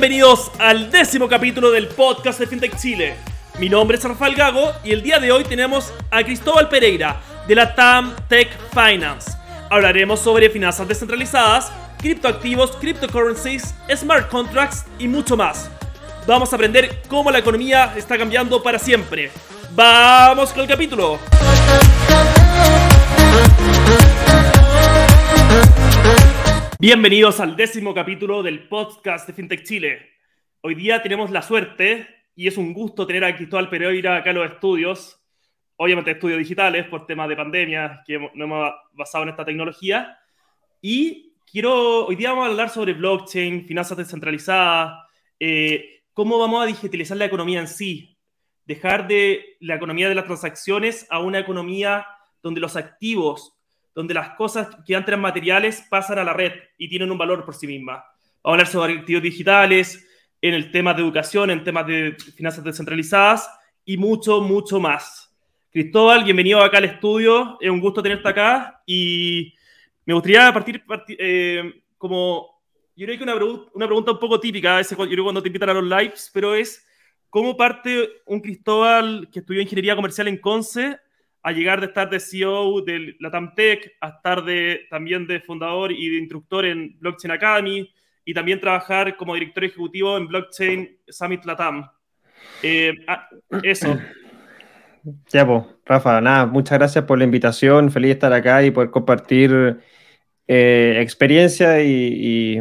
bienvenidos al décimo capítulo del podcast de FinTech Chile. Mi nombre es Rafael Gago y el día de hoy tenemos a Cristóbal Pereira de la TAM Tech Finance. Hablaremos sobre finanzas descentralizadas, criptoactivos, cryptocurrencies, smart contracts y mucho más. Vamos a aprender cómo la economía está cambiando para siempre. ¡Vamos con el capítulo! Bienvenidos al décimo capítulo del podcast de FinTech Chile. Hoy día tenemos la suerte y es un gusto tener a Cristóbal Pereira acá en los estudios, obviamente estudios digitales por temas de pandemia que no hemos basado en esta tecnología. Y quiero, hoy día vamos a hablar sobre blockchain, finanzas descentralizadas, eh, cómo vamos a digitalizar la economía en sí, dejar de la economía de las transacciones a una economía donde los activos donde las cosas que antes eran materiales pasan a la red y tienen un valor por sí mismas. Vamos a hablar sobre activos digitales, en el tema de educación, en temas de finanzas descentralizadas y mucho, mucho más. Cristóbal, bienvenido acá al estudio. Es un gusto tenerte acá y me gustaría partir, eh, como, yo creo que una, una pregunta un poco típica, ese, yo creo cuando te invitan a los lives, pero es, ¿cómo parte un Cristóbal que estudió ingeniería comercial en Conce a llegar de estar de CEO de la TAMTEC, a estar también de fundador y de instructor en Blockchain Academy y también trabajar como director ejecutivo en Blockchain Summit Latam. Eh, ah, eso. Ya, pues, Rafa, nada, muchas gracias por la invitación. Feliz de estar acá y poder compartir eh, experiencia y,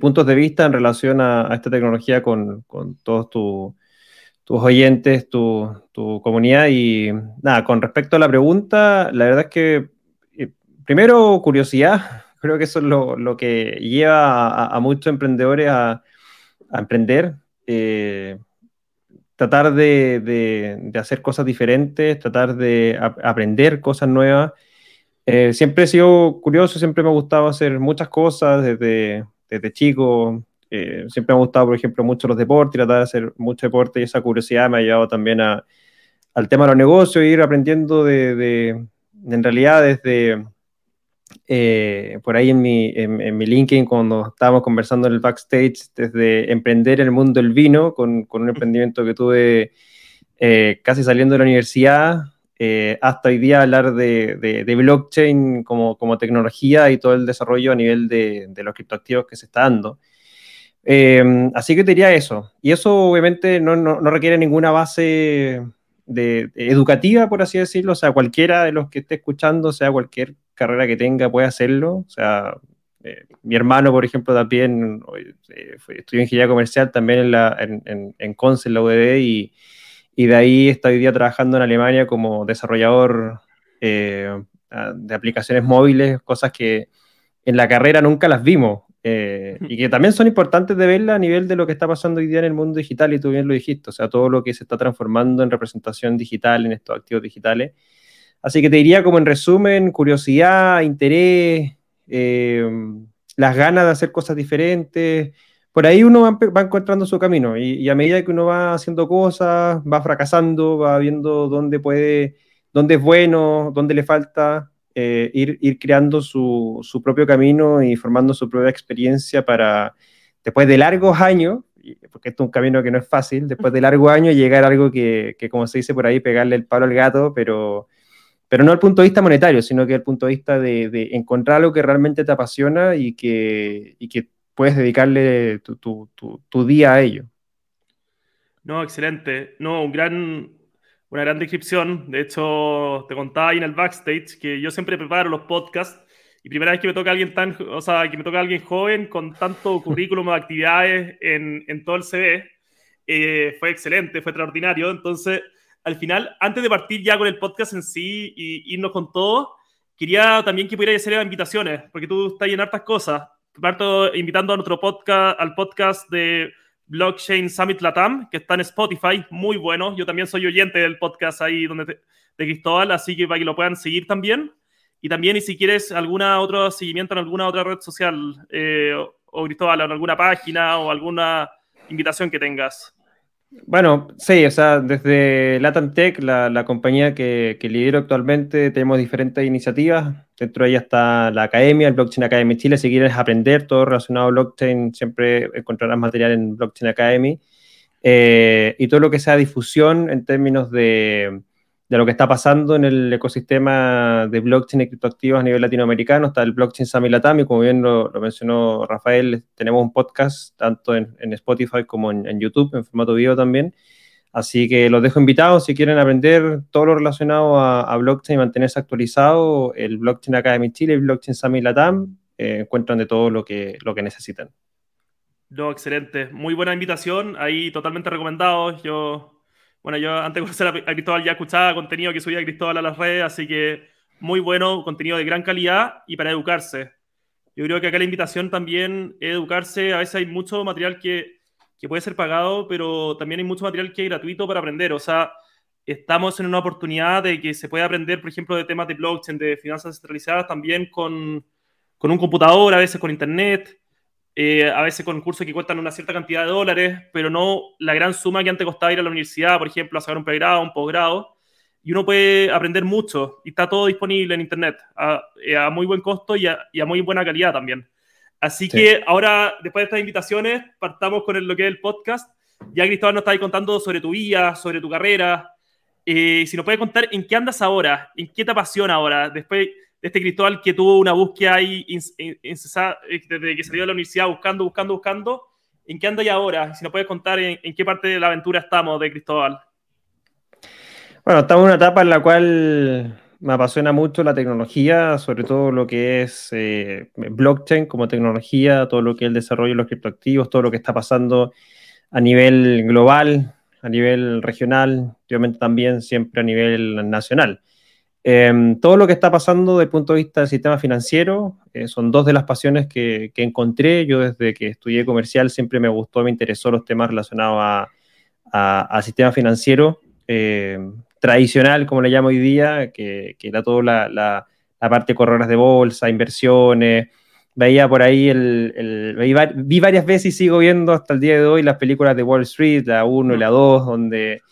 puntos de vista en relación a, esta tecnología con, con todos tus tus oyentes, tu, tu, comunidad. Y nada, con respecto a la pregunta, la verdad es que, eh, primero, curiosidad. Creo que eso es lo, lo que lleva a, muchos emprendedores a, a emprender. Eh, tratar de, de, hacer cosas diferentes, tratar de aprender cosas nuevas. Eh, siempre he sido curioso, siempre me ha gustado hacer muchas cosas desde, desde chico. Eh, siempre me ha gustado, por ejemplo, mucho los deportes, tratar de hacer mucho deporte y esa curiosidad me ha llevado también al tema de los negocios, ir aprendiendo de, en realidad desde eh, por ahí en mi, en, mi LinkedIn, cuando estábamos conversando en el backstage, desde emprender en el mundo del vino, con, con un emprendimiento que tuve eh, casi saliendo de la universidad, hasta hoy día hablar de, de, blockchain como, como, tecnología y todo el desarrollo a nivel de, de los criptoactivos que se está dando. Em, así que te diría eso. Y eso obviamente no, no, requiere ninguna base de, educativa, por así decirlo. O sea, cualquiera de los que esté escuchando, sea cualquier carrera que tenga, puede hacerlo. O sea, eh, mi hermano, por ejemplo, también eh, estudió ingeniería comercial también en, la, en, en, Conce, en la UDD, y, y, de ahí está hoy día trabajando en Alemania como desarrollador eh, de aplicaciones móviles, cosas que en la carrera nunca las vimos. Eh, y que también son importantes de verla a nivel de lo que está pasando hoy día en el mundo digital, y tú bien lo dijiste, o sea, todo lo que se está transformando en representación digital, en estos activos digitales. Así que te diría como en resumen, curiosidad, interés, eh, las ganas de hacer cosas diferentes. Por ahí uno va, encontrando su camino y, y, a medida que uno va haciendo cosas, va fracasando, va viendo dónde puede, dónde es bueno, dónde le falta, eh, ir, ir, creando su, su, propio camino y formando su propia experiencia para, después de largos años, porque esto es un camino que no es fácil, después de largos años llegar a algo que, que como se dice por ahí, pegarle el palo al gato, pero, pero no al punto de vista monetario, sino que al punto de vista de, encontrar algo que realmente te apasiona y que, y que puedes dedicarle tu, tu, tu, día a ello. No, excelente. No, un gran, una gran descripción. De hecho, te contaba ahí en el backstage que yo siempre preparo los podcasts y primera vez que me toca alguien tan, o sea, que me toca alguien joven con tanto currículum de actividades en, en, todo el CV, eh, fue excelente, fue extraordinario. Entonces, al final, antes de partir ya con el podcast en sí y irnos con todo, quería también que pudierais hacer invitaciones, porque tú estás en hartas cosas. Parto invitando a nuestro podcast, al podcast de Blockchain Summit Latam, que está en Spotify, muy bueno. Yo también soy oyente del podcast ahí donde de Cristóbal, así que para que lo puedan seguir también. Y también, y si quieres alguna otro seguimiento en alguna otra red social, eh, o, Cristóbal, en alguna página o alguna invitación que tengas. Bueno, sí, o sea, desde Latam Tech, la, compañía que, que, lidero actualmente, tenemos diferentes iniciativas. Dentro de ellas está la academia, el Blockchain Academy Chile. Si quieres aprender todo relacionado a blockchain, siempre encontrarás material en Blockchain Academy. Eh, y todo lo que sea difusión en términos de, de, lo que está pasando en el ecosistema de blockchain y criptoactivos a nivel latinoamericano. Está el Blockchain Summit Latam y como bien lo, mencionó Rafael, tenemos un podcast tanto en, Spotify como en, YouTube, en formato video también. Así que los dejo invitados si quieren aprender todo lo relacionado a, blockchain y mantenerse actualizado. El Blockchain Academy Chile y Blockchain Summit Latam eh, encuentran de todo lo que, lo que necesitan. No, excelente. Muy buena invitación. Ahí totalmente recomendado. Yo, bueno, yo antes de conocer a Cristóbal ya escuchaba contenido que subía Cristóbal a las redes, así que muy bueno, contenido de gran calidad y para educarse. Yo creo que acá la invitación también es educarse. A veces hay mucho material que, que puede ser pagado, pero también hay mucho material que es gratuito para aprender. O sea, estamos en una oportunidad de que se pueda aprender, por ejemplo, de temas de blockchain, de finanzas descentralizadas, también con, con un computador, a veces con internet. Eh, a veces con cursos que cuestan una cierta cantidad de dólares, pero no la gran suma que antes costaba ir a la universidad, por ejemplo, a sacar un pregrado, un posgrado. Y uno puede aprender mucho y está todo disponible en Internet a, eh, muy buen costo y a, muy buena calidad también. Así que ahora, después de estas invitaciones, partamos con lo que es el podcast. Ya Cristóbal nos está ahí contando sobre tu vida, sobre tu carrera. Eh, si nos puedes contar en qué andas ahora, en qué te apasiona ahora, después este Cristóbal que tuvo una búsqueda ahí eh, desde que salió de la universidad buscando, buscando, buscando. ¿En qué anda ya ahora? Si nos puedes contar en, qué parte de la aventura estamos de Cristóbal. Bueno, estamos en una etapa en la cual me apasiona mucho la tecnología, sobre todo lo que es eh, blockchain como tecnología, todo lo que es el desarrollo de los criptoactivos, todo lo que está pasando a nivel global, a nivel regional, obviamente también siempre a nivel nacional. Em, todo lo que está pasando desde el punto de vista del sistema financiero eh, son dos de las pasiones que, encontré. Yo desde que estudié comercial siempre me gustó, me interesó los temas relacionados al sistema financiero em, tradicional, como le llamo hoy día, que, era toda la, parte de de bolsa, inversiones. Veía por ahí, el, vi varias veces y sigo viendo hasta el día de hoy las películas de Wall Street, la 1 y la 2, donde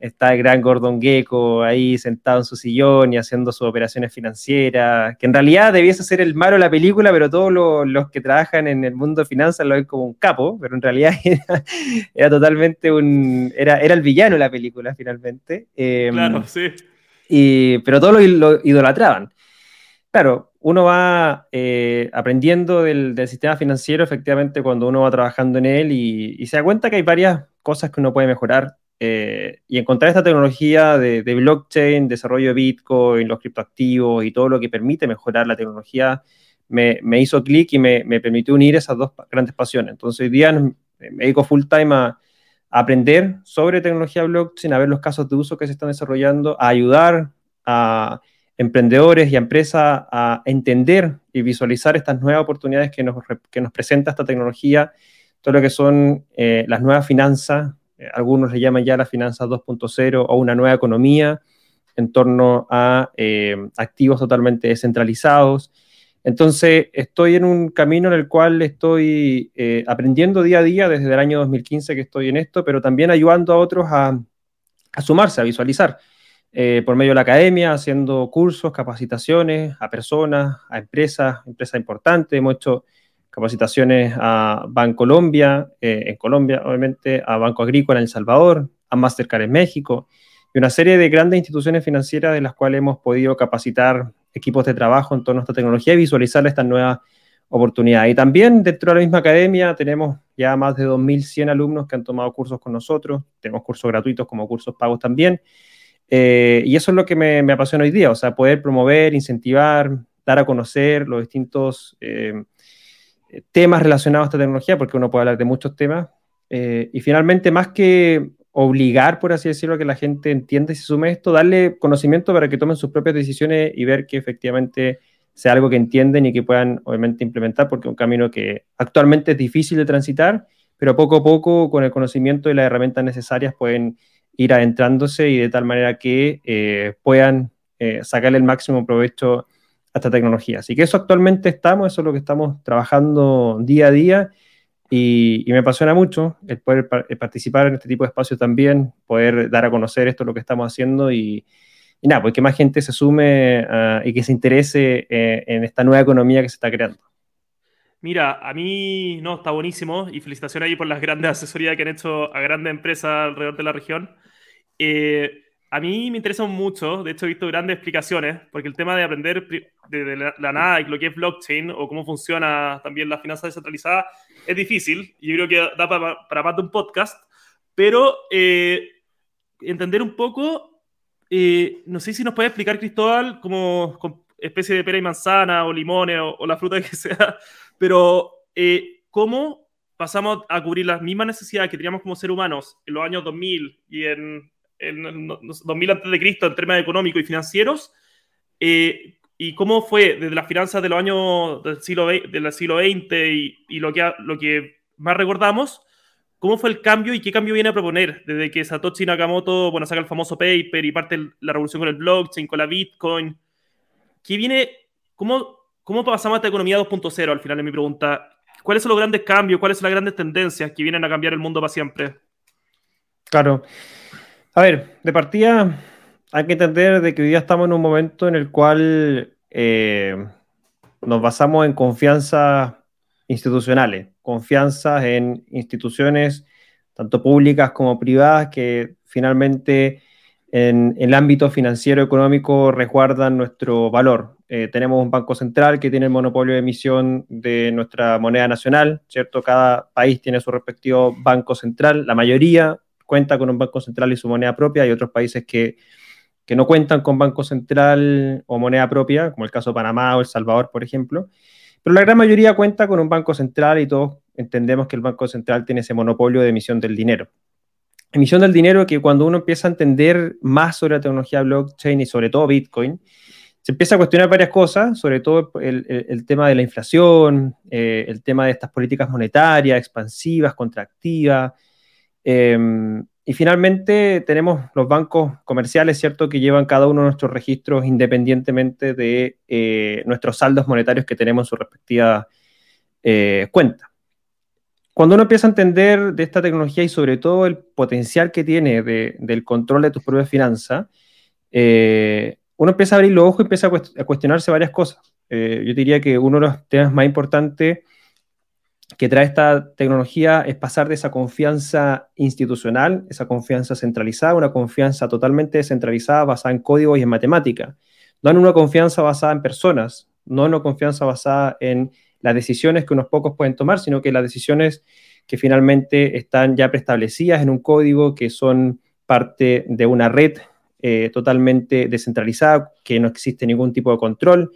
está el gran Gordon Gecko ahí sentado en su sillón y haciendo sus operaciones financieras, que en realidad debiese ser el malo de la película, pero todos los, que trabajan en el mundo de finanzas lo ven como un capo, pero en realidad era, totalmente un... Era, era el villano de la película finalmente. Em, claro, sí. Y, pero todos lo, idolatraban. Claro, uno va eh, aprendiendo del, sistema financiero efectivamente cuando uno va trabajando en él y, y se da cuenta que hay varias cosas que uno puede mejorar eh, y encontrar esta tecnología de, blockchain, desarrollo de Bitcoin, los criptoactivos y todo lo que permite mejorar la tecnología, me, hizo clic y me, permitió unir esas dos grandes pasiones. Entonces, hoy día me dedico full time a, aprender sobre tecnología blockchain, a ver los casos de uso que se están desarrollando, a ayudar a emprendedores y a empresas a entender y visualizar estas nuevas oportunidades que nos, que nos presenta esta tecnología, todo lo que son eh, las nuevas finanzas, algunos le llaman ya la finanzas 2.0 o una nueva economía en torno a eh, activos totalmente descentralizados. Entonces, estoy en un camino en el cual estoy eh, aprendiendo día a día desde el año 2015 que estoy en esto, pero también ayudando a otros a, a sumarse, a visualizar. por medio de la academia, haciendo cursos, capacitaciones a personas, a empresas, empresas importantes. Hemos hecho capacitaciones a Bancolombia, eh, en Colombia, obviamente, a Banco Agrícola en El Salvador, a Mastercard en México, y una serie de grandes instituciones financieras de las cuales hemos podido capacitar equipos de trabajo en torno a esta tecnología y visualizar estas nuevas oportunidades. Y también dentro de la misma academia tenemos ya más de 2.100 alumnos que han tomado cursos con nosotros, tenemos cursos gratuitos como cursos pagos también, eh, y eso es lo que me, apasiona hoy día, o sea, poder promover, incentivar, dar a conocer los distintos... Eh, temas relacionados a esta tecnología, porque uno puede hablar de muchos temas. Eh, y finalmente, más que obligar, por así decirlo, a que la gente entienda y se sume esto, darle conocimiento para que tomen sus propias decisiones y ver que efectivamente sea algo que entienden y que puedan, obviamente, implementar, porque es un camino que actualmente es difícil de transitar, pero poco a poco, con el conocimiento y las herramientas necesarias, pueden ir adentrándose y de tal manera que eh, puedan eh, sacarle el máximo provecho esta tecnología. Así que eso actualmente estamos, eso es lo que estamos trabajando día a día. Y, me apasiona mucho el poder participar en este tipo de espacios también, poder dar a conocer esto, lo que estamos haciendo y, nada, pues que más gente se sume ah, y que se interese eh, en esta nueva economía que se está creando. Mira, a mí no, está buenísimo y felicitaciones ahí por las grandes asesorías que han hecho a grandes empresas alrededor de la región. Eh, a mí me interesa mucho, de hecho he visto grandes explicaciones, porque el tema de aprender de, la, nada y lo que es blockchain o cómo funciona también la finanza descentralizada es difícil, yo creo que da para, para más de un podcast, pero eh, entender un poco, eh, no sé si nos puede explicar Cristóbal como, especie de pera y manzana o limones o, la fruta que sea, pero eh, cómo pasamos a cubrir las mismas necesidades que teníamos como seres humanos en los años 2000 y en en 2000 antes de Cristo en términos económicos y financieros, eh, y cómo fue desde las finanzas de los años del siglo, del siglo XX y, y, lo, que, lo que más recordamos, cómo fue el cambio y qué cambio viene a proponer desde que Satoshi Nakamoto, bueno, saca el famoso paper y parte la revolución con el blockchain, con la Bitcoin. ¿Qué viene, cómo, cómo pasamos a esta economía 2.0 al final de mi pregunta? ¿Cuáles son los grandes cambios? ¿Cuáles son las grandes tendencias que vienen a cambiar el mundo para siempre? Claro. A ver, de partida hay que entender de que hoy día estamos en un momento en el cual eh, nos basamos en confianzas institucionales, confianzas en instituciones tanto públicas como privadas que finalmente en, el ámbito financiero económico resguardan nuestro valor. Eh, tenemos un banco central que tiene el monopolio de emisión de nuestra moneda nacional, ¿cierto? Cada país tiene su respectivo banco central, la mayoría cuenta con un banco central y su moneda propia. Hay otros países que, no cuentan con banco central o moneda propia, como el caso de Panamá o El Salvador, por ejemplo. Pero la gran mayoría cuenta con un banco central y todos entendemos que el banco central tiene ese monopolio de emisión del dinero. Emisión del dinero que cuando uno empieza a entender más sobre la tecnología blockchain y sobre todo Bitcoin, se empieza a cuestionar varias cosas, sobre todo el, tema de la inflación, eh, el tema de estas políticas monetarias expansivas, contractivas, Em, y finalmente tenemos los bancos comerciales, ¿cierto?, que llevan cada uno de nuestros registros independientemente de eh, nuestros saldos monetarios que tenemos en su respectiva eh, cuenta. Cuando uno empieza a entender de esta tecnología y sobre todo el potencial que tiene del control de tus propias finanzas, eh, uno empieza a abrir los ojos y empieza a, cuestionarse varias cosas. yo diría que uno de los temas más importantes que trae esta tecnología es pasar de esa confianza institucional, esa confianza centralizada, una confianza totalmente descentralizada basada en códigos y en matemática, no en una confianza basada en personas, no en una confianza basada en las decisiones que unos pocos pueden tomar, sino que las decisiones que finalmente están ya preestablecidas en un código, que son parte de una red eh, totalmente descentralizada, que no existe ningún tipo de control,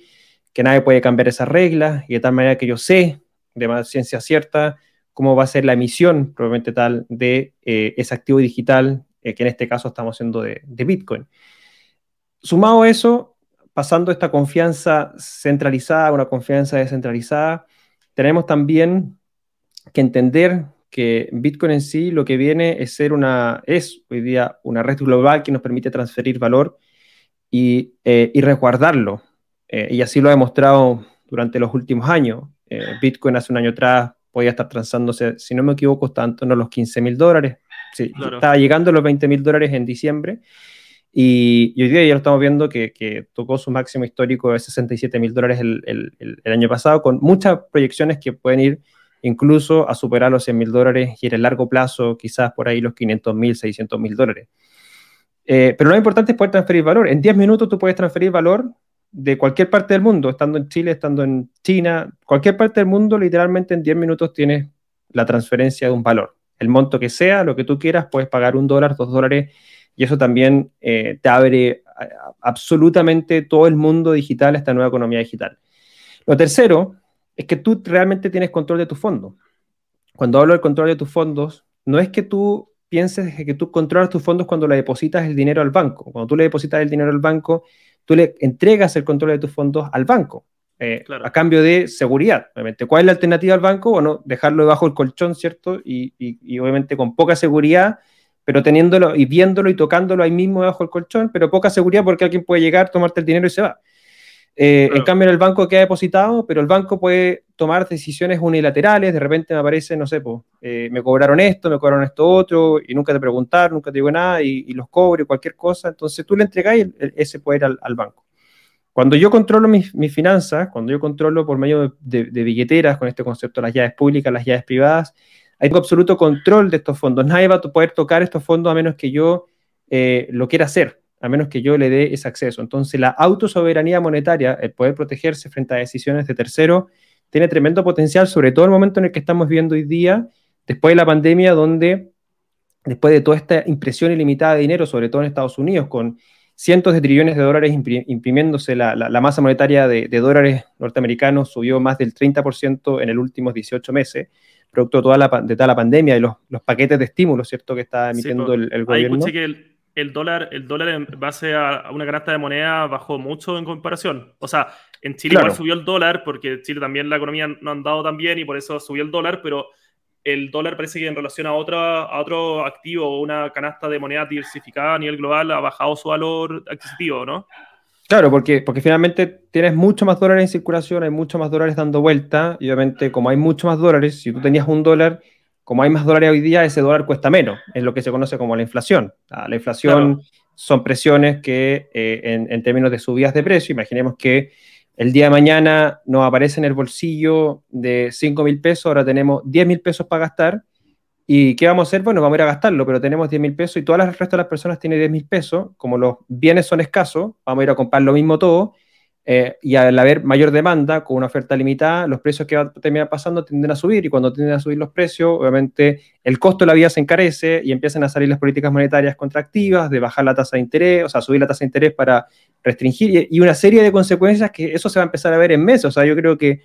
que nadie puede cambiar esas reglas, y de tal manera que yo sé de más ciencia cierta, cómo va a ser la emisión, probablemente tal, de eh, ese activo digital, eh, que en este caso estamos haciendo de, Bitcoin. Sumado a eso, pasando esta confianza centralizada a una confianza descentralizada, tenemos también que entender que Bitcoin en sí lo que viene es ser una, es hoy día una red global que nos permite transferir valor y, eh, y resguardarlo. y así lo ha demostrado durante los últimos años. Eh, Bitcoin hace un año atrás podía estar transándose, si no me equivoco, tanto en los 15 mil dólares. Sí, estaba llegando a los 20 mil dólares en diciembre. Y, hoy día ya lo estamos viendo que, tocó su máximo histórico de 67 mil dólares el, año pasado, con muchas proyecciones que pueden ir incluso a superar los 100 mil dólares y en el largo plazo quizás por ahí los 500 mil, 600 mil dólares. Eh, pero lo importante es poder transferir valor. En 10 minutos tú puedes transferir valor de cualquier parte del mundo, estando en Chile, estando en China, cualquier parte del mundo, literalmente en 10 minutos tienes la transferencia de un valor. El monto que sea, lo que tú quieras, puedes pagar un dólar, dos dólares, y eso también eh, te abre absolutamente todo el mundo digital, esta nueva economía digital. Lo tercero es que tú realmente tienes control de tus fondos. Cuando hablo del control de tus fondos, no es que tú pienses que tú controlas tus fondos cuando le depositas el dinero al banco. Cuando tú le depositas el dinero al banco, tú le entregas el control de tus fondos al banco. Eh, a cambio de seguridad, obviamente. ¿Cuál es la alternativa al banco? Bueno, dejarlo debajo del colchón, ¿cierto? Y, obviamente con poca seguridad, pero teniéndolo y viéndolo y tocándolo ahí mismo debajo del colchón, pero poca seguridad porque alguien puede llegar, tomarte el dinero y se va. Eh, en cambio, en el banco queda depositado, pero el banco puede tomar decisiones unilaterales. De repente me aparece, no sé, pues, me cobraron esto, me cobraron esto otro, y nunca te preguntaron, nunca te digo nada, y, los cobro cualquier cosa. Entonces tú le entregas ese poder al, banco. Cuando yo controlo mis, finanzas, cuando yo controlo por medio de, de, billeteras, con este concepto las llaves públicas, las llaves privadas, tengo absoluto control de estos fondos. Nadie va a poder tocar estos fondos a menos que yo eh, lo quiera hacer, a menos que yo le dé ese acceso. Entonces, la autosoberanía monetaria, el poder protegerse frente a decisiones de terceros, tiene tremendo potencial, sobre todo en el momento en el que estamos viviendo hoy día, después de la pandemia, donde después de toda esta impresión ilimitada de dinero, sobre todo en Estados Unidos, con cientos de trillones de dólares imprimiéndose, la, masa monetaria de, de, dólares norteamericanos subió más del 30% en los últimos 18 meses producto de toda la, de toda la pandemia y los, los paquetes de estímulo, ¿cierto?, que está emitiendo el, el, gobierno. Ahí escuché que el, el, dólar, el dólar en base a una canasta de moneda bajó mucho en comparación. O sea, en Chile igual subió el dólar porque Chile también la economía no ha andado tan bien y por eso subió el dólar, pero el dólar parece que en relación a, otra, a otro activo o una canasta de moneda diversificada a nivel global ha bajado su valor adquisitivo, ¿no? Claro, porque, porque finalmente tienes mucho más dólares en circulación, hay mucho más dólares dando vuelta, y obviamente como hay mucho más dólares, si tú tenías un dólar, como hay más dólares hoy día, ese dólar cuesta menos, es lo que se conoce como la inflación. Ah, la inflación son presiones que eh, en, en, términos de subidas de precio, imaginemos que el día de mañana nos aparece en el bolsillo de 5 mil pesos, ahora tenemos 10 mil pesos para gastar, ¿Y qué vamos a hacer? Bueno, vamos a ir a gastarlo, pero tenemos 10 mil pesos y todas las resto de las personas tienen 10 mil pesos. Como los bienes son escasos, vamos a ir a comprar lo mismo todo. Eh, y al haber mayor demanda, con una oferta limitada, los precios que va a terminar pasando tienden a subir. Y cuando tienden a subir los precios, obviamente el costo de la vida se encarece y empiezan a salir las políticas monetarias contractivas, de bajar la tasa de interés, o sea, subir la tasa de interés para restringir y una serie de consecuencias que eso se va a empezar a ver en meses. O sea, yo creo que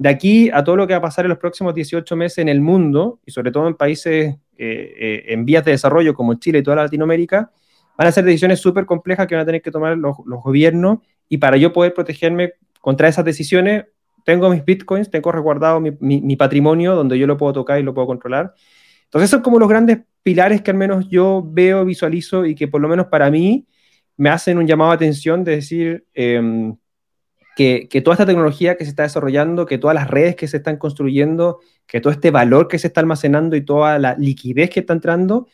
de aquí a todo lo que va a pasar en los próximos 18 meses en el mundo, y sobre todo en países eh, eh, en vías de desarrollo como Chile y toda Latinoamérica, van a ser decisiones súper complejas que van a tener que tomar los, gobiernos, y para yo poder protegerme contra esas decisiones, tengo mis bitcoins, tengo resguardado mi, patrimonio donde yo lo puedo tocar y lo puedo controlar. Entonces, son como los grandes pilares que al menos yo veo, visualizo y que por lo menos para mí me hacen un llamado de atención de decir, em, que, toda esta tecnología que se está desarrollando, que todas las redes que se están construyendo, que todo este valor que se está almacenando y toda la liquidez que está entrando,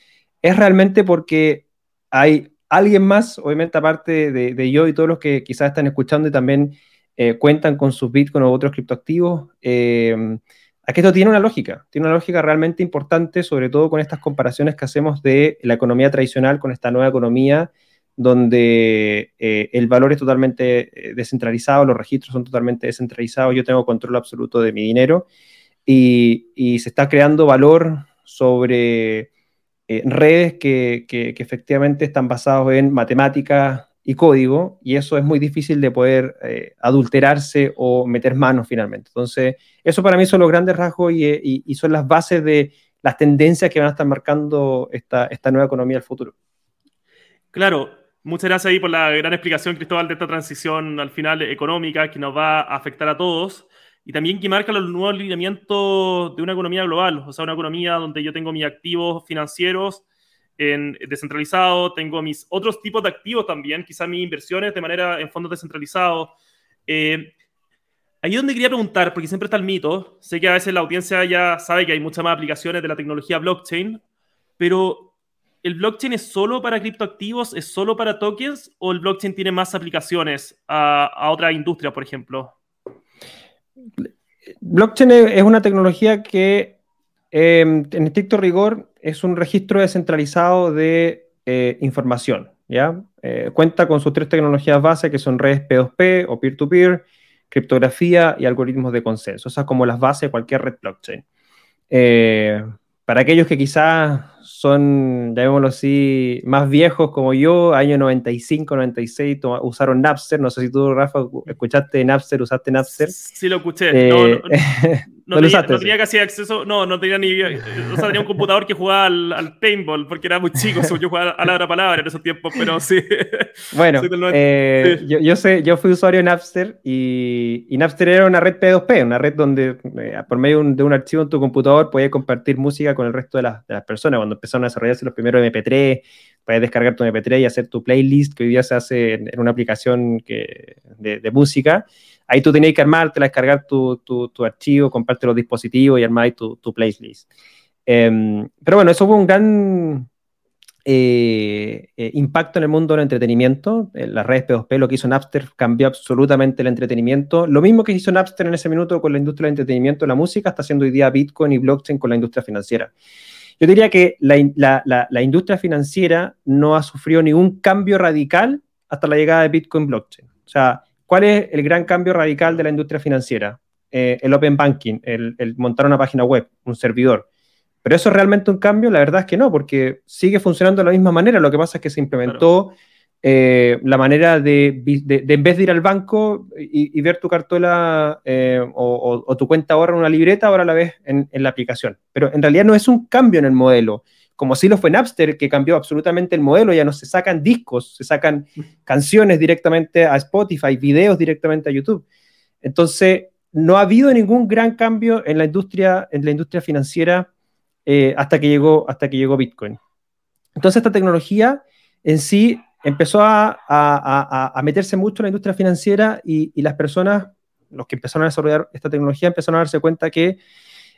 es realmente porque hay alguien más, obviamente aparte de, yo y todos los que quizás están escuchando y también eh, cuentan con sus Bitcoin o otros criptoactivos, eh, aquí esto tiene una lógica, tiene una lógica realmente importante, sobre todo con estas comparaciones que hacemos de la economía tradicional con esta nueva economía donde eh, el valor es totalmente eh, descentralizado, los registros son totalmente descentralizados, yo tengo control absoluto de mi dinero y, se está creando valor sobre eh, redes que, efectivamente están basados en matemáticas y código y eso es muy difícil de poder adulterarse o meter manos finalmente. Entonces, eso para mí son los grandes rasgos y, y, son las bases de las tendencias que van a estar marcando esta, esta nueva economía del futuro. Claro, Muchas gracias ahí por la gran explicación, Cristóbal, de esta transición al final económica que nos va a afectar a todos y también que marca los nuevos lineamientos de una economía global, o sea, una economía donde yo tengo mis activos financieros en, descentralizados, tengo mis otros tipos de activos también, quizás mis inversiones de manera en fondos descentralizados. Eh, ahí es donde quería preguntar, porque siempre está el mito, sé que a veces la audiencia ya sabe que hay muchas más aplicaciones de la tecnología blockchain, pero ¿el blockchain es solo para criptoactivos, es solo para tokens o el blockchain tiene más aplicaciones a, a otra industria, por ejemplo? Blockchain es una tecnología que em, en estricto rigor es un registro descentralizado de eh, información. ¿ya? Eh, cuenta con sus tres tecnologías base que son redes P2P o peer-to-peer, criptografía y algoritmos de consenso. Esas como las bases de cualquier red blockchain. Eh, para aquellos que quizás son, llamémoslo así, más viejos como yo, año 95, 96, usaron Napster. No sé si tú, Rafa, escuchaste Napster, usaste Napster. Sí, lo escuché. no, no, no, tenía, no, tenía, casi acceso, no, no tenía ni. O sea, tenía un computador que jugaba al, al paintball porque era muy chico, yo jugaba a la palabra en esos tiempos, pero sí. Bueno, eh, Yo, yo, sé, yo fui usuario de Napster y, y, Napster era una red P2P, una red donde eh, por medio de un, archivo en tu computador podías compartir música con el resto de, de las personas. Cuando empezaron a desarrollarse los primeros MP3, puedes descargar tu MP3 y hacer tu playlist, que hoy día se hace en, una aplicación que, de, música. Ahí tú tenías que armártela, descargar tu, tu, tu archivo, comprarte los dispositivos y armar tu, tu playlist. Em, pero bueno, eso fue un gran eh, eh, impacto en el mundo del entretenimiento. En las redes P2P, lo que hizo Napster cambió absolutamente el entretenimiento. Lo mismo que hizo Napster en ese minuto con la industria del entretenimiento, la música, está haciendo hoy día Bitcoin y blockchain con la industria financiera. Yo diría que la, industria financiera no ha sufrido ningún cambio radical hasta la llegada de Bitcoin blockchain. O sea, ¿cuál es el gran cambio radical de la industria financiera? Eh, el Open Banking, el, montar una página web, un servidor. Pero eso es realmente un cambio, la verdad es que no, porque sigue funcionando de la misma manera. Lo que pasa es que se implementó eh, la manera de, en vez de ir al banco y, ver tu cartola eh, o, tu cuenta ahora en una libreta, ahora la ves en, la aplicación. Pero en realidad no es un cambio en el modelo, como si lo fue Napster, que cambió absolutamente el modelo, ya no se sacan discos, se sacan canciones directamente a Spotify, videos directamente a YouTube. Entonces, no ha habido ningún gran cambio en la industria, en la industria financiera eh, hasta, que llegó, hasta que llegó Bitcoin. Entonces, esta tecnología en sí empezó a, meterse mucho en la industria financiera y, las personas, los que empezaron a desarrollar esta tecnología, empezaron a darse cuenta que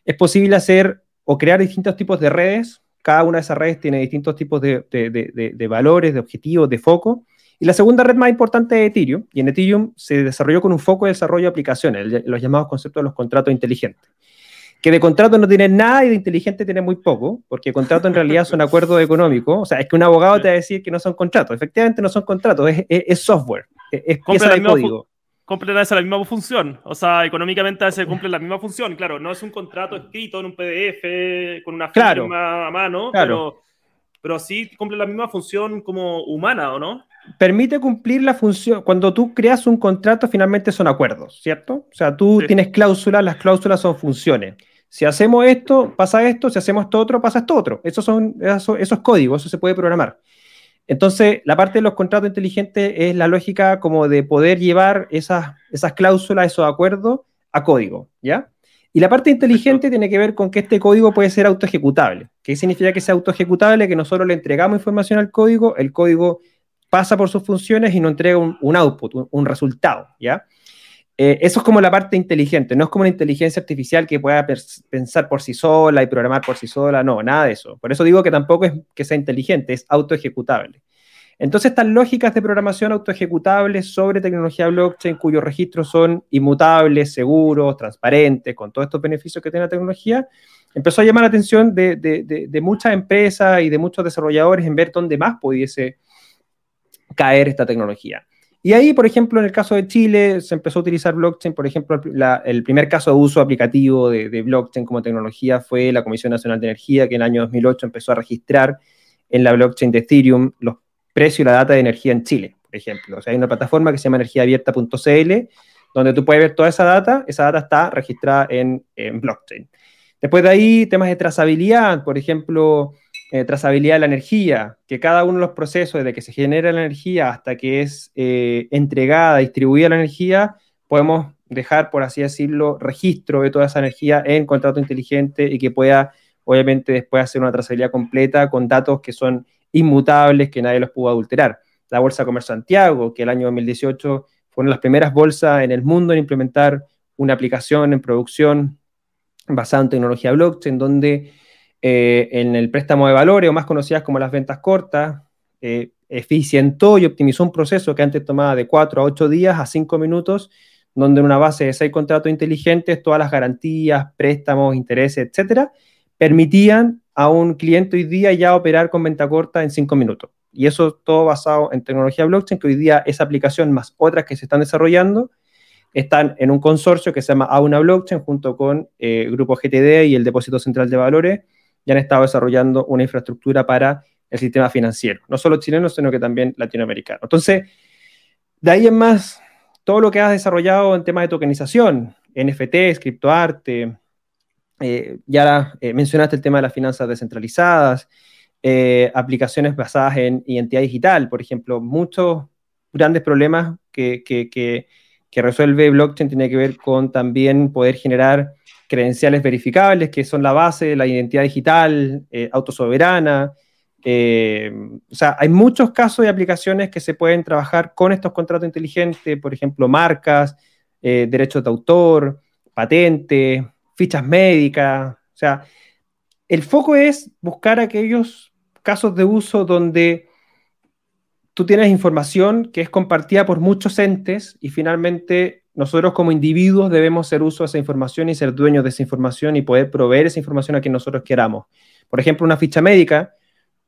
es posible hacer o crear distintos tipos de redes. Cada una de esas redes tiene distintos tipos de, valores, de objetivos, de foco. Y la segunda red más importante es Ethereum. Y en Ethereum se desarrolló con un foco de desarrollo de aplicaciones, los llamados conceptos de los contratos inteligentes que de contrato no tiene nada y de inteligente tiene muy poco, porque contrato en realidad son acuerdos económicos. O sea, es que un abogado te va a decir que no son contratos. Efectivamente, no son contratos, es, software, es, pieza de código. Cumple la misma función. O sea, económicamente se cumple la misma función. Claro, no es un contrato escrito en un PDF con una firma a mano, pero, pero sí cumple la misma función como humana, ¿o no? permite cumplir la función. Cuando tú creas un contrato, finalmente son acuerdos, ¿cierto? O sea, tú tienes cláusulas, las cláusulas son funciones. Si hacemos esto, pasa esto, si hacemos esto otro, pasa esto otro. Esos son esos, códigos, eso se puede programar. Entonces, la parte de los contratos inteligentes es la lógica como de poder llevar esas, esas cláusulas, esos acuerdos a código, ¿ya? Y la parte inteligente tiene que ver con que este código puede ser autoejecutable. ¿Qué significa que sea autoejecutable? Que nosotros le entregamos información al código, el código pasa por sus funciones y nos entrega un, output, un, resultado, ¿ya? Eh, eso es como la parte inteligente, no es como una inteligencia artificial que pueda pensar por sí sola y programar por sí sola, no, nada de eso. Por eso digo que tampoco es que sea inteligente, es autoejecutable. Entonces, estas lógicas de programación autoejecutables sobre tecnología blockchain, cuyos registros son inmutables, seguros, transparentes, con todos estos beneficios que tiene la tecnología, empezó a llamar la atención de, de muchas empresas y de muchos desarrolladores en ver dónde más pudiese caer esta tecnología. Y ahí, por ejemplo, en el caso de Chile, se empezó a utilizar blockchain. Por ejemplo, el primer caso de uso aplicativo de, blockchain como tecnología fue la Comisión Nacional de Energía, que en el año 2008 empezó a registrar en la blockchain de Ethereum los precios y la data de energía en Chile, por ejemplo. O sea, hay una plataforma que se llama energiaabierta.cl, donde tú puedes ver toda esa data. Esa data está registrada en, en blockchain. Después de ahí, temas de trazabilidad, por ejemplo, eh, trazabilidad de la energía, que cada uno de los procesos, desde que se genera la energía hasta que es eh, entregada, distribuida la energía, podemos dejar, por así decirlo, registro de toda esa energía en contrato inteligente y que pueda, obviamente, después hacer una trazabilidad completa con datos que son inmutables, que nadie los pudo adulterar. La Bolsa Comercio Santiago, que el año 2018 fueron las primeras bolsas en el mundo en implementar una aplicación en producción basada en tecnología blockchain, donde eh, en el préstamo de valores, o más conocidas como las ventas cortas, eficientó y optimizó un proceso que antes tomaba de 4 a 8 días a 5 minutos, donde en una base de 6 contratos inteligentes, todas las garantías, préstamos, intereses, etcétera, permitían a un cliente hoy día ya operar con venta corta en 5 minutos. Y eso todo basado en tecnología blockchain, que hoy día esa aplicación más otras que se están desarrollando están en un consorcio que se llama Auna Blockchain junto con el eh, Grupo GTD y el Depósito Central de Valores, ya han estado desarrollando una infraestructura para el sistema financiero, no solo chileno, sino que también latinoamericano. Entonces, de ahí en más, todo lo que has desarrollado en temas de tokenización, NFTs, criptoarte, eh, ya eh, mencionaste el tema de las finanzas descentralizadas, eh, aplicaciones basadas en identidad digital, por ejemplo, muchos grandes problemas que, que resuelve blockchain tiene que ver con también poder generar credenciales verificables, que son la base de la identidad digital, eh, autosoberana. O sea, hay muchos casos de aplicaciones que se pueden trabajar con estos contratos inteligentes, por ejemplo, marcas, eh, derechos de autor, patentes, fichas médicas. O sea, el foco es buscar aquellos casos de uso donde tú tienes información que es compartida por muchos entes y finalmente nosotros como individuos debemos hacer uso de esa información y ser dueños de esa información y poder proveer esa información a quien nosotros queramos. Por ejemplo, una ficha médica,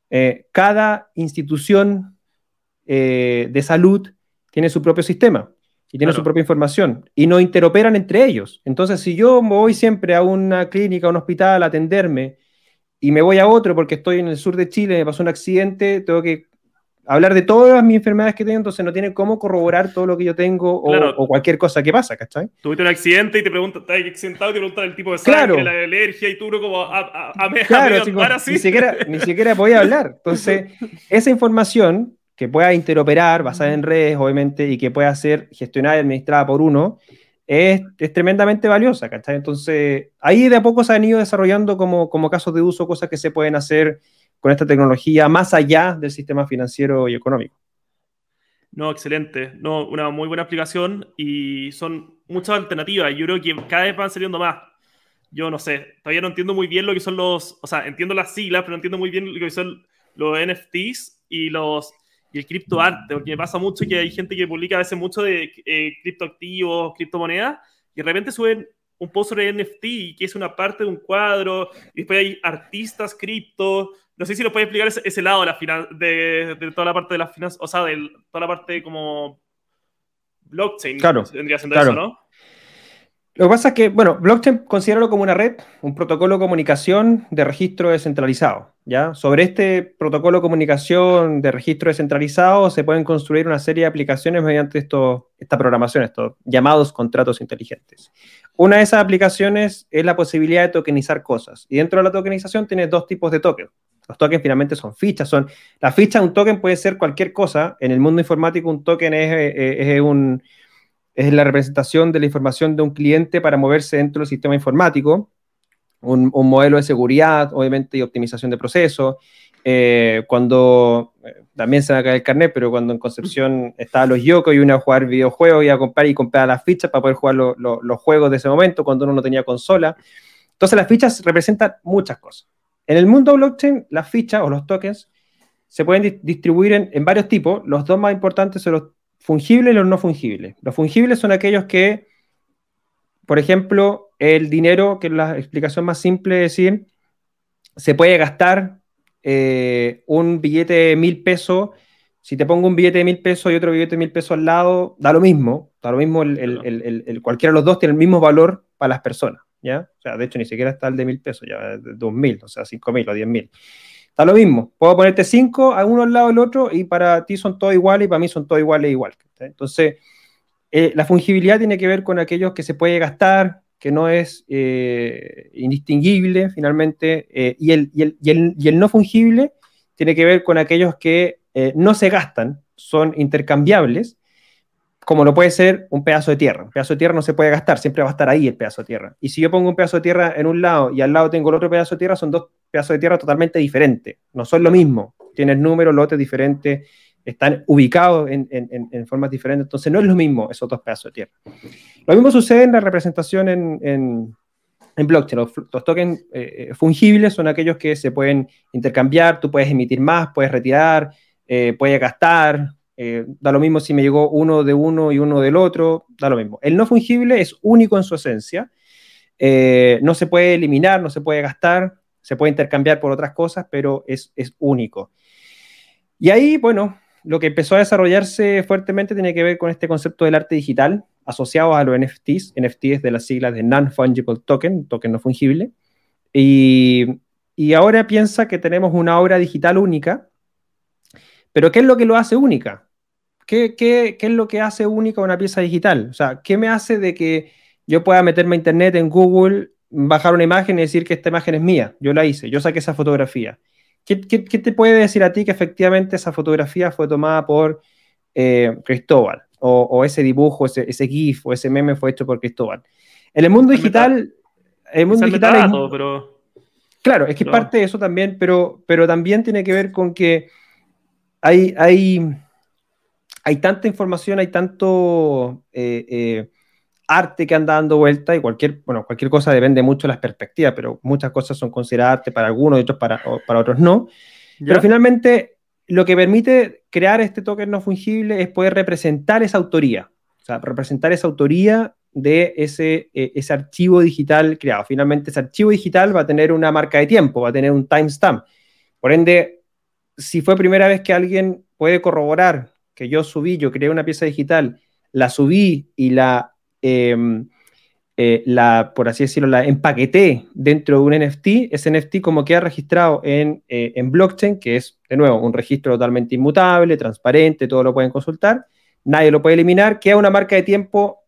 eh, cada institución eh, de salud tiene su propio sistema y tiene su propia información y no interoperan entre ellos. Entonces, si yo voy siempre a una clínica, a un hospital a atenderme y me voy a otro porque estoy en el sur de Chile, me pasó un accidente, tengo que hablar de todas mis enfermedades que tengo, entonces no tiene cómo corroborar todo lo que yo tengo o, cualquier cosa que pasa, ¿cachai? Tuviste un accidente y te preguntan, estás accidentado y te preguntan el tipo de sangre, la alergia y tú como a, a, a, claro, Ni siquiera, ni siquiera podía hablar. Entonces, esa información que pueda interoperar, basada en redes, obviamente, y que pueda ser gestionada y administrada por uno, es, es, tremendamente valiosa, ¿cachai? Entonces, ahí de a poco se han ido desarrollando como, como casos de uso, cosas que se pueden hacer con esta tecnología más allá del sistema financiero y económico. No, excelente. No, una muy buena aplicación y son muchas alternativas. Yo creo que cada vez van saliendo más. Yo no sé, todavía no entiendo muy bien lo que son los, o sea, entiendo las siglas, pero no entiendo muy bien lo que son los NFTs y los y el criptoarte, porque me pasa mucho que hay gente que publica a veces mucho de eh, criptoactivos, criptomonedas, y de repente suben un post sobre NFT, que es una parte de un cuadro, y después hay artistas cripto, no sé si lo puedes explicar ese, lado de, la de, toda la parte de las finanzas, o sea, de toda la parte como blockchain. Claro. Tendría claro. eso, ¿no? Lo que pasa es que, bueno, blockchain considéralo como una red, un protocolo de comunicación de registro descentralizado. ¿ya? Sobre este protocolo de comunicación de registro descentralizado se pueden construir una serie de aplicaciones mediante esto, esta programación, estos llamados contratos inteligentes. Una de esas aplicaciones es la posibilidad de tokenizar cosas. Y dentro de la tokenización tienes dos tipos de tokens. Los tokens finalmente son fichas. Son, la ficha, un token puede ser cualquier cosa. En el mundo informático, un token es, es, un, es la representación de la información de un cliente para moverse dentro del sistema informático. Un, modelo de seguridad, obviamente, y optimización de procesos. Eh, cuando eh, también se va a caer el carnet, pero cuando en Concepción estaba los yoko y uno a jugar videojuegos, iba a comprar y comprar las fichas para poder jugar los juegos de ese momento, cuando uno no tenía consola. Entonces las fichas representan muchas cosas. En el mundo blockchain, las fichas o los tokens se pueden distribuir en, varios tipos. Los dos más importantes son los fungibles y los no fungibles. Los fungibles son aquellos que, por ejemplo, el dinero, que es la explicación más simple de decir, se puede gastar eh, un billete de mil pesos. Si te pongo un billete de mil pesos y otro billete de mil pesos al lado, da lo mismo. Da lo mismo, el, cualquiera de los dos tiene el mismo valor para las personas. ¿Ya? O sea, de hecho, ni siquiera está el de mil pesos, ya, de dos mil, o sea, cinco mil o diez mil. Está lo mismo. Puedo ponerte cinco a uno al lado del otro y para ti son todos iguales y para mí son todos iguales e igual. Entonces, eh, la fungibilidad tiene que ver con aquellos que se puede gastar, que no es eh, indistinguible finalmente, eh, y, el, y, el, y, el, y, el, no fungible tiene que ver con aquellos que no se gastan, son intercambiables como lo puede ser un pedazo de tierra. Un pedazo de tierra no se puede gastar, siempre va a estar ahí el pedazo de tierra. Y si yo pongo un pedazo de tierra en un lado y al lado tengo el otro pedazo de tierra, son dos pedazos de tierra totalmente diferentes. No son lo mismo. Tienen números, lotes diferentes, están ubicados en, en, formas diferentes. Entonces no es lo mismo esos dos pedazos de tierra. Lo mismo sucede en la representación en, blockchain. Los, tokens eh, eh, fungibles son aquellos que se pueden intercambiar, tú puedes emitir más, puedes retirar, eh, puedes gastar, eh, da lo mismo si me llegó uno de uno y uno del otro, da lo mismo. El no fungible es único en su esencia, eh, no se puede eliminar, no se puede gastar, se puede intercambiar por otras cosas, pero es, es único. Y ahí, bueno, lo que empezó a desarrollarse fuertemente tiene que ver con este concepto del arte digital asociado a los NFTs. NFTs de las siglas de Non-Fungible Token, token no fungible. Y, y ahora piensa que tenemos una obra digital única, pero ¿qué es lo que lo hace única? ¿Qué, es lo que hace única una pieza digital? O sea, ¿qué me hace de que yo pueda meterme a internet en Google, bajar una imagen y decir que esta imagen es mía? Yo la hice, yo saqué esa fotografía. ¿Qué, te puede decir a ti que efectivamente esa fotografía fue tomada por eh, Cristóbal? O, ese dibujo, ese, GIF o ese meme fue hecho por Cristóbal. En el mundo digital el mundo digital pero... Claro, es que parte de eso también, pero, pero también tiene que ver con que hay, hay, hay tanta información, hay tanto eh, eh, arte que anda dando vuelta y cualquier, bueno, cualquier cosa depende mucho de las perspectivas, pero muchas cosas son consideradas arte para algunos y otros para, para otros no. Pero finalmente lo que permite crear este token no fungible es poder representar esa autoría, o sea, representar esa autoría de ese, eh, ese archivo digital creado. Finalmente, ese archivo digital va a tener una marca de tiempo, va a tener un timestamp. Por ende, si fue primera vez que alguien puede corroborar que yo subí, yo creé una pieza digital, la subí y la, em, eh, la por así decirlo, la empaqueté dentro de un NFT, ese NFT como queda registrado en, eh, en blockchain, que es, de nuevo, un registro totalmente inmutable, transparente, todo lo pueden consultar, nadie lo puede eliminar, queda una marca de tiempo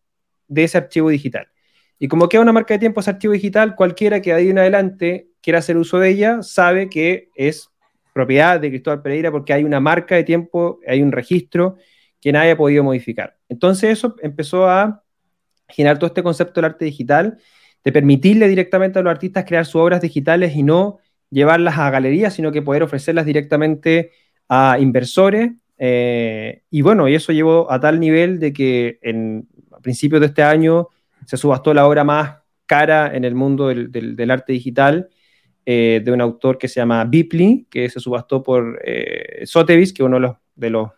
de ese archivo digital. Y como queda una marca de tiempo ese archivo digital, cualquiera que de ahí en adelante quiera hacer uso de ella sabe que es propiedad de Cristóbal Pereira porque hay una marca de tiempo, hay un registro que nadie ha podido modificar. Entonces eso empezó a generar todo este concepto del arte digital, de permitirle directamente a los artistas crear sus obras digitales y no llevarlas a galerías, sino que poder ofrecerlas directamente a inversores. Eh, y bueno, y eso llevó a tal nivel de que en, a principios de este año se subastó la obra más cara en el mundo del arte digital eh, de un autor que se llama Bipley, que se subastó por eh, Sotheby's, que es uno de los, de, los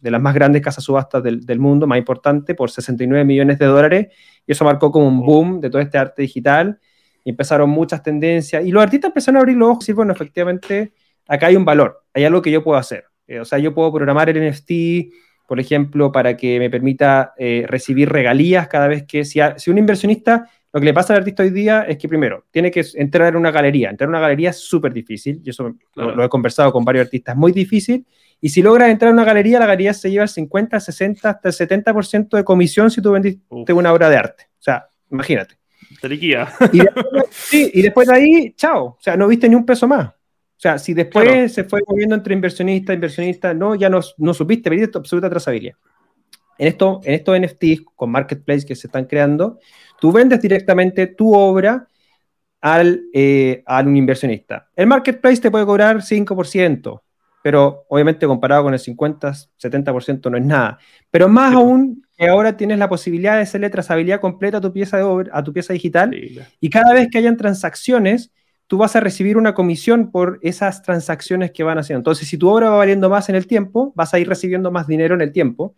de, las más grandes casas subastas del, del, mundo, más importante, por 69 millones de dólares. Y eso marcó como un boom de todo este arte digital. Y empezaron muchas tendencias. Y los artistas empezaron a abrir los ojos y bueno, efectivamente, acá hay un valor, hay algo que yo puedo hacer. Eh, o sea, yo puedo programar el NFT, por ejemplo, para que me permita eh, recibir regalías cada vez que si, si un inversionista lo que le pasa al artista hoy día es que, primero, tiene que entrar en una galería. Entrar en una galería es súper difícil, y eso lo, he conversado con varios artistas, muy difícil. Y si logras entrar en una galería, la galería se lleva el 50, 60, hasta el 70% de comisión si tú vendiste una obra de arte. O sea, imagínate. Te liquida. Y después, sí, y después de ahí, chao. O sea, no viste ni un peso más. O sea, si después se fue moviendo entre inversionista, inversionista, no, ya no, no supiste, perdiste absoluta trazabilidad. En, esto, en estos NFTs con marketplace que se están creando, Tú vendes directamente tu obra al, eh, a un inversionista. El marketplace te puede cobrar 5%, pero obviamente comparado con el 50, 70% no es nada. Pero más aún que ahora tienes la posibilidad de hacerle trazabilidad completa a tu pieza, de obra, a tu pieza digital y cada vez que hayan transacciones, tú vas a recibir una comisión por esas transacciones que van haciendo. Entonces, si tu obra va valiendo más en el tiempo, vas a ir recibiendo más dinero en el tiempo.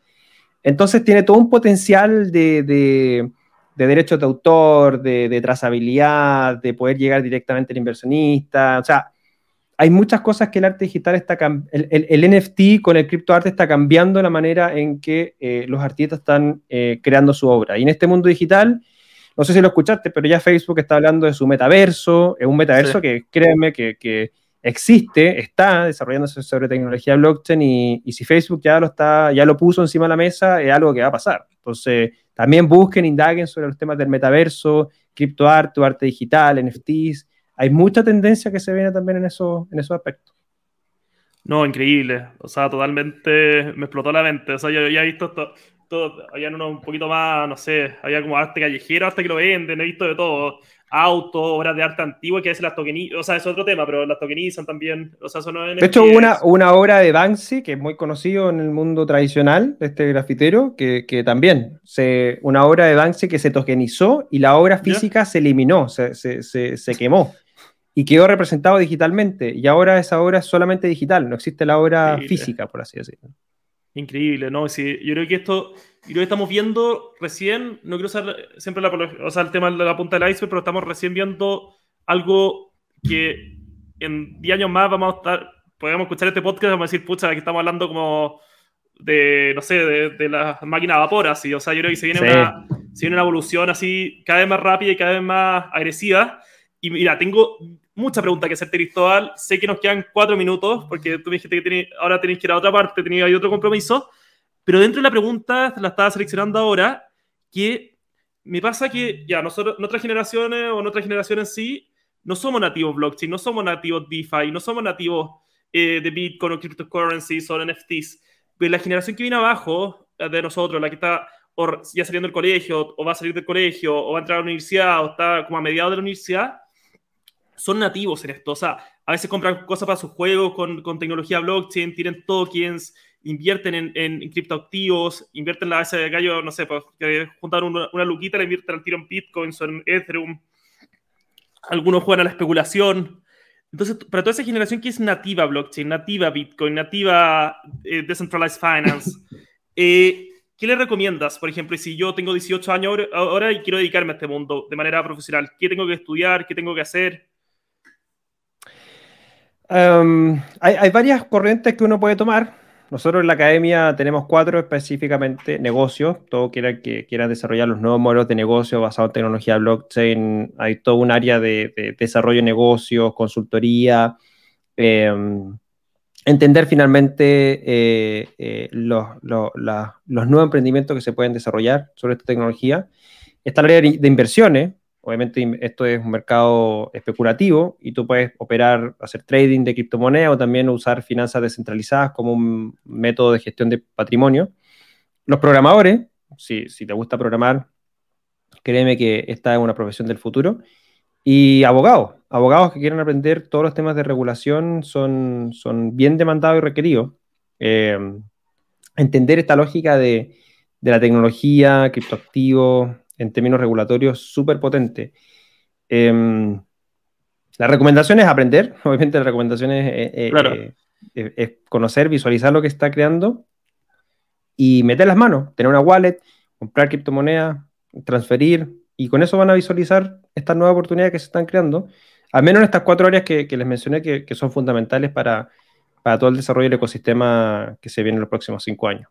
Entonces, tiene todo un potencial de de derechos de autor, de, trazabilidad, de poder llegar directamente al inversionista. O sea, hay muchas cosas que el arte digital está, el, el, NFT con el criptoarte está cambiando la manera en que eh, los artistas están eh, creando su obra. Y en este mundo digital, no sé si lo escuchaste, pero ya Facebook está hablando de su metaverso, es un metaverso que créeme que, que, existe, está desarrollándose sobre tecnología blockchain y, y, si Facebook ya lo está, ya lo puso encima de la mesa, es algo que va a pasar. Entonces, también busquen, indaguen sobre los temas del metaverso, criptoarte, arte digital, NFTs. Hay mucha tendencia que se viene también en, eso, en esos aspectos. No, increíble. O sea, totalmente me explotó la mente. O sea, yo ya he visto esto, todo, había uno un poquito más, no sé, había como arte callejero, arte que lo venden, he visto de todo. Autos, obras de arte antiguo que a veces las tokenizan, o sea, es otro tema, pero las tokenizan también, o sea, es... De hecho, una, una obra de Banksy, que es muy conocido en el mundo tradicional, este grafitero, que, que también, se, una obra de Banksy que se tokenizó y la obra física se eliminó, se, se, se, quemó y quedó representado digitalmente, y ahora esa obra es solamente digital, no existe la obra física, por así decirlo. Increíble, ¿no? Sí, yo creo que esto y lo que estamos viendo recién, no quiero usar siempre la, o sea, el tema de la punta del iceberg, pero estamos recién viendo algo que en 10 años más vamos a estar, podemos escuchar este podcast y vamos a decir, pucha, aquí estamos hablando como de, no sé, de, de las máquinas a vapor, así. O sea, yo creo que se viene, una, se viene una evolución así cada vez más rápida y cada vez más agresiva. Y mira, tengo mucha pregunta que hacerte, Cristóbal. Sé que nos quedan cuatro minutos, porque tú me dijiste que ahora tenéis que ir a otra parte, tenéis otro compromiso. Pero dentro de la pregunta, la estaba seleccionando ahora, que me pasa que ya nosotros, nuestras generaciones o nuestra generación en sí, no somos nativos blockchain, no somos nativos DeFi, no somos nativos eh, de Bitcoin o cryptocurrencies o NFTs. Pero la generación que viene abajo de nosotros, la que está ya saliendo del colegio, o va a salir del colegio, o va a entrar a la universidad, o está como a mediados de la universidad, son nativos en esto. O sea, a veces compran cosas para sus juegos con, con tecnología blockchain, tienen tokens, invierten en, en, criptoactivos, invierten la base de gallo, no sé, pues, juntar una, una, luquita, la invierten al tiro en Bitcoin, en Ethereum. Algunos juegan a la especulación. Entonces, para toda esa generación que es nativa blockchain, nativa Bitcoin, nativa eh, decentralized finance, eh, ¿qué le recomiendas? Por ejemplo, si yo tengo 18 años ahora y quiero dedicarme a este mundo de manera profesional, ¿qué tengo que estudiar? ¿Qué tengo que hacer? Um, hay, varias corrientes que uno puede tomar. Nosotros en la academia tenemos cuatro específicamente negocios. Todo quiera que quieran desarrollar los nuevos modelos de negocio basados en tecnología blockchain. Hay todo un área de, de desarrollo de negocios, consultoría. Eh, entender finalmente eh, eh, los, los, nuevos emprendimientos que se pueden desarrollar sobre esta tecnología. Está el área de inversiones, Obviamente esto es un mercado especulativo y tú puedes operar, hacer trading de criptomonedas o también usar finanzas descentralizadas como un método de gestión de patrimonio. Los programadores, si, si te gusta programar, créeme que esta es una profesión del futuro. Y abogados, abogados que quieren aprender todos los temas de regulación son, son bien demandados y requeridos. Eh, entender esta lógica de, de la tecnología, criptoactivos, en términos regulatorios súper potente. Eh, la recomendación es aprender, obviamente la recomendación es, eh, eh, eh, es, conocer, visualizar lo que está creando y meter las manos, tener una wallet, comprar criptomonedas, transferir, y con eso van a visualizar estas nuevas oportunidades que se están creando, al menos en estas cuatro áreas que, que les mencioné que, que, son fundamentales para, para todo el desarrollo del ecosistema que se viene en los próximos cinco años.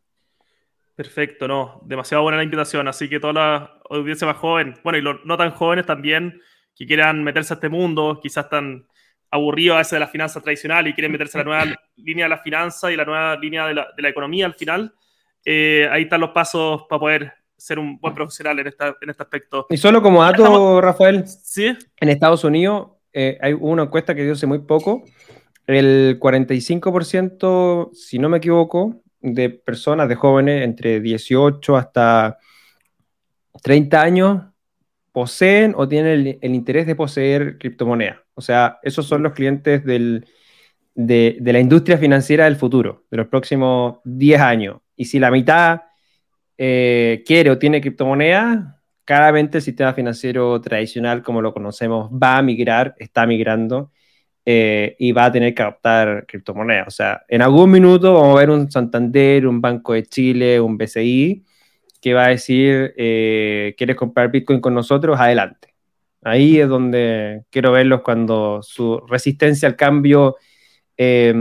Perfecto, no, demasiado buena la invitación, así que toda la audiencia más joven, bueno, y los no tan jóvenes también, que quieran meterse a este mundo, quizás están aburridos a veces de la finanza tradicional y quieren meterse a la nueva línea de la finanza y la nueva línea de la, de la economía al final, eh, ahí están los pasos para poder ser un buen profesional en, esta, en este aspecto. Y solo como dato, estamos... Rafael, ¿Sí? en Estados Unidos eh, hay una encuesta que dio hace muy poco, el 45%, si no me equivoco, de personas, de jóvenes entre 18 hasta 30 años poseen o tienen el, interés de poseer criptomonedas. O sea, esos son los clientes de, la industria financiera del futuro, de los próximos 10 años. Y si la mitad eh, quiere o tiene criptomonedas, claramente el sistema financiero tradicional como lo conocemos va a migrar, está migrando eh, y va a tener que adoptar criptomonedas. O sea, en algún minuto vamos a ver un Santander, un Banco de Chile, un BCI, que va a decir, eh, ¿quieres comprar Bitcoin con nosotros? Adelante. Ahí es donde quiero verlos cuando su resistencia al cambio eh,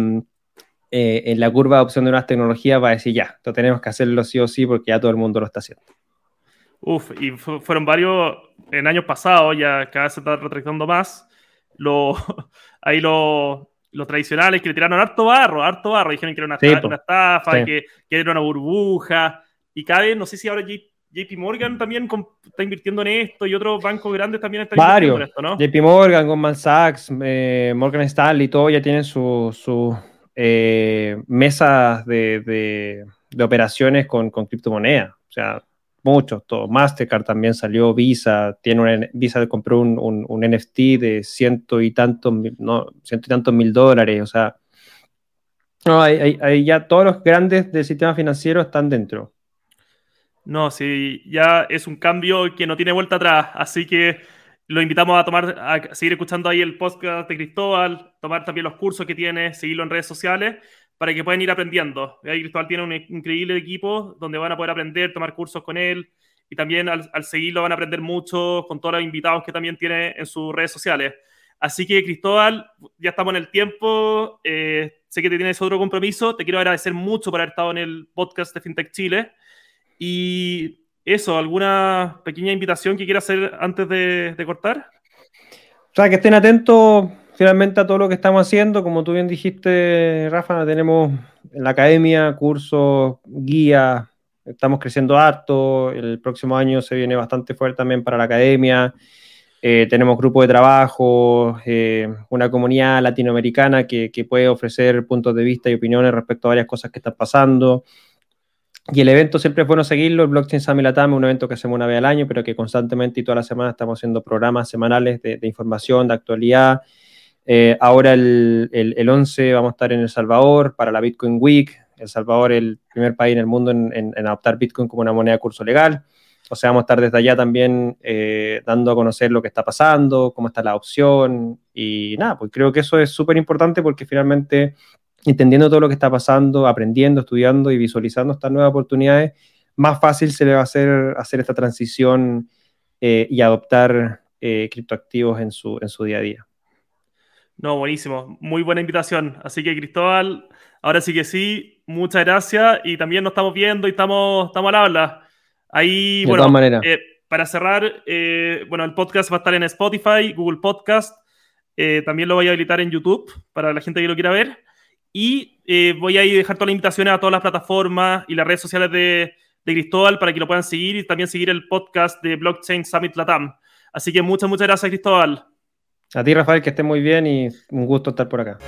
eh, en la curva de opción de nuevas tecnologías va a decir, ya, esto tenemos que hacerlo sí o sí porque ya todo el mundo lo está haciendo. Uf, y fueron varios en años pasados, ya cada vez se está retractando más. Lo, ahí los lo tradicionales que le tiraron harto barro, harto barro, dijeron que era una, sí, estafa, sí. que, que, era una burbuja, y cada vez, no sé si ahora JP Morgan también está invirtiendo en esto y otros bancos grandes también están Varios. invirtiendo en esto, ¿no? JP Morgan, Goldman Sachs, eh, Morgan Stanley, todo ya tienen sus su, eh, mesas de, de, de, operaciones con, con criptomonedas. O sea, muchos, todo. Mastercard también salió, Visa, tiene una, Visa compró un, un, un, NFT de ciento y tantos, no, ciento y tantos mil dólares, o sea, no, hay, hay, hay, ya todos los grandes del sistema financiero están dentro. No, sí, ya es un cambio que no tiene vuelta atrás, así que lo invitamos a tomar, a seguir escuchando ahí el podcast de Cristóbal, tomar también los cursos que tiene, seguirlo en redes sociales para que puedan ir aprendiendo. Ahí Cristóbal tiene un increíble equipo donde van a poder aprender, tomar cursos con él y también al, seguirlo van a aprender mucho con todos los invitados que también tiene en sus redes sociales. Así que Cristóbal, ya estamos en el tiempo, eh, sé que te tienes otro compromiso, te quiero agradecer mucho por haber estado en el podcast de FinTech Chile y eso, ¿alguna pequeña invitación que quieras hacer antes de, cortar? O sea, que estén atentos finalmente a todo lo que estamos haciendo. Como tú bien dijiste, Rafa, tenemos en la academia cursos, guías, estamos creciendo harto. El próximo año se viene bastante fuerte también para la academia. Eh, tenemos grupos de trabajo, eh, una comunidad latinoamericana que, puede ofrecer puntos de vista y opiniones respecto a varias cosas que están pasando. Y el evento siempre es bueno seguirlo, el Blockchain Summit Latam es un evento que hacemos una vez al año, pero que constantemente y toda la semana estamos haciendo programas semanales de, información, de actualidad. Eh, ahora el, el, 11 vamos a estar en El Salvador para la Bitcoin Week. El Salvador es el primer país en el mundo en, adoptar Bitcoin como una moneda de curso legal. O sea, vamos a estar desde allá también eh, dando a conocer lo que está pasando, cómo está la opción y nada, pues creo que eso es súper importante porque finalmente entendiendo todo lo que está pasando, aprendiendo, estudiando y visualizando estas nuevas oportunidades, más fácil se le va a hacer hacer esta transición eh, y adoptar eh, criptoactivos en su, en su día a día. No, buenísimo. Muy buena invitación. Así que, Cristóbal, ahora sí que sí, muchas gracias. Y también nos estamos viendo y estamos, estamos al habla. Ahí, bueno, eh, para cerrar, bueno, el podcast va a estar en Spotify, Google Podcast. también lo voy a habilitar en YouTube para la gente que lo quiera ver. Y eh, voy a dejar todas las invitaciones a todas las plataformas y las redes sociales de, de Cristóbal para que lo puedan seguir y también seguir el podcast de Blockchain Summit Latam. Así que muchas, muchas gracias, Cristóbal. A ti, Rafael, que esté muy bien y un gusto estar por acá.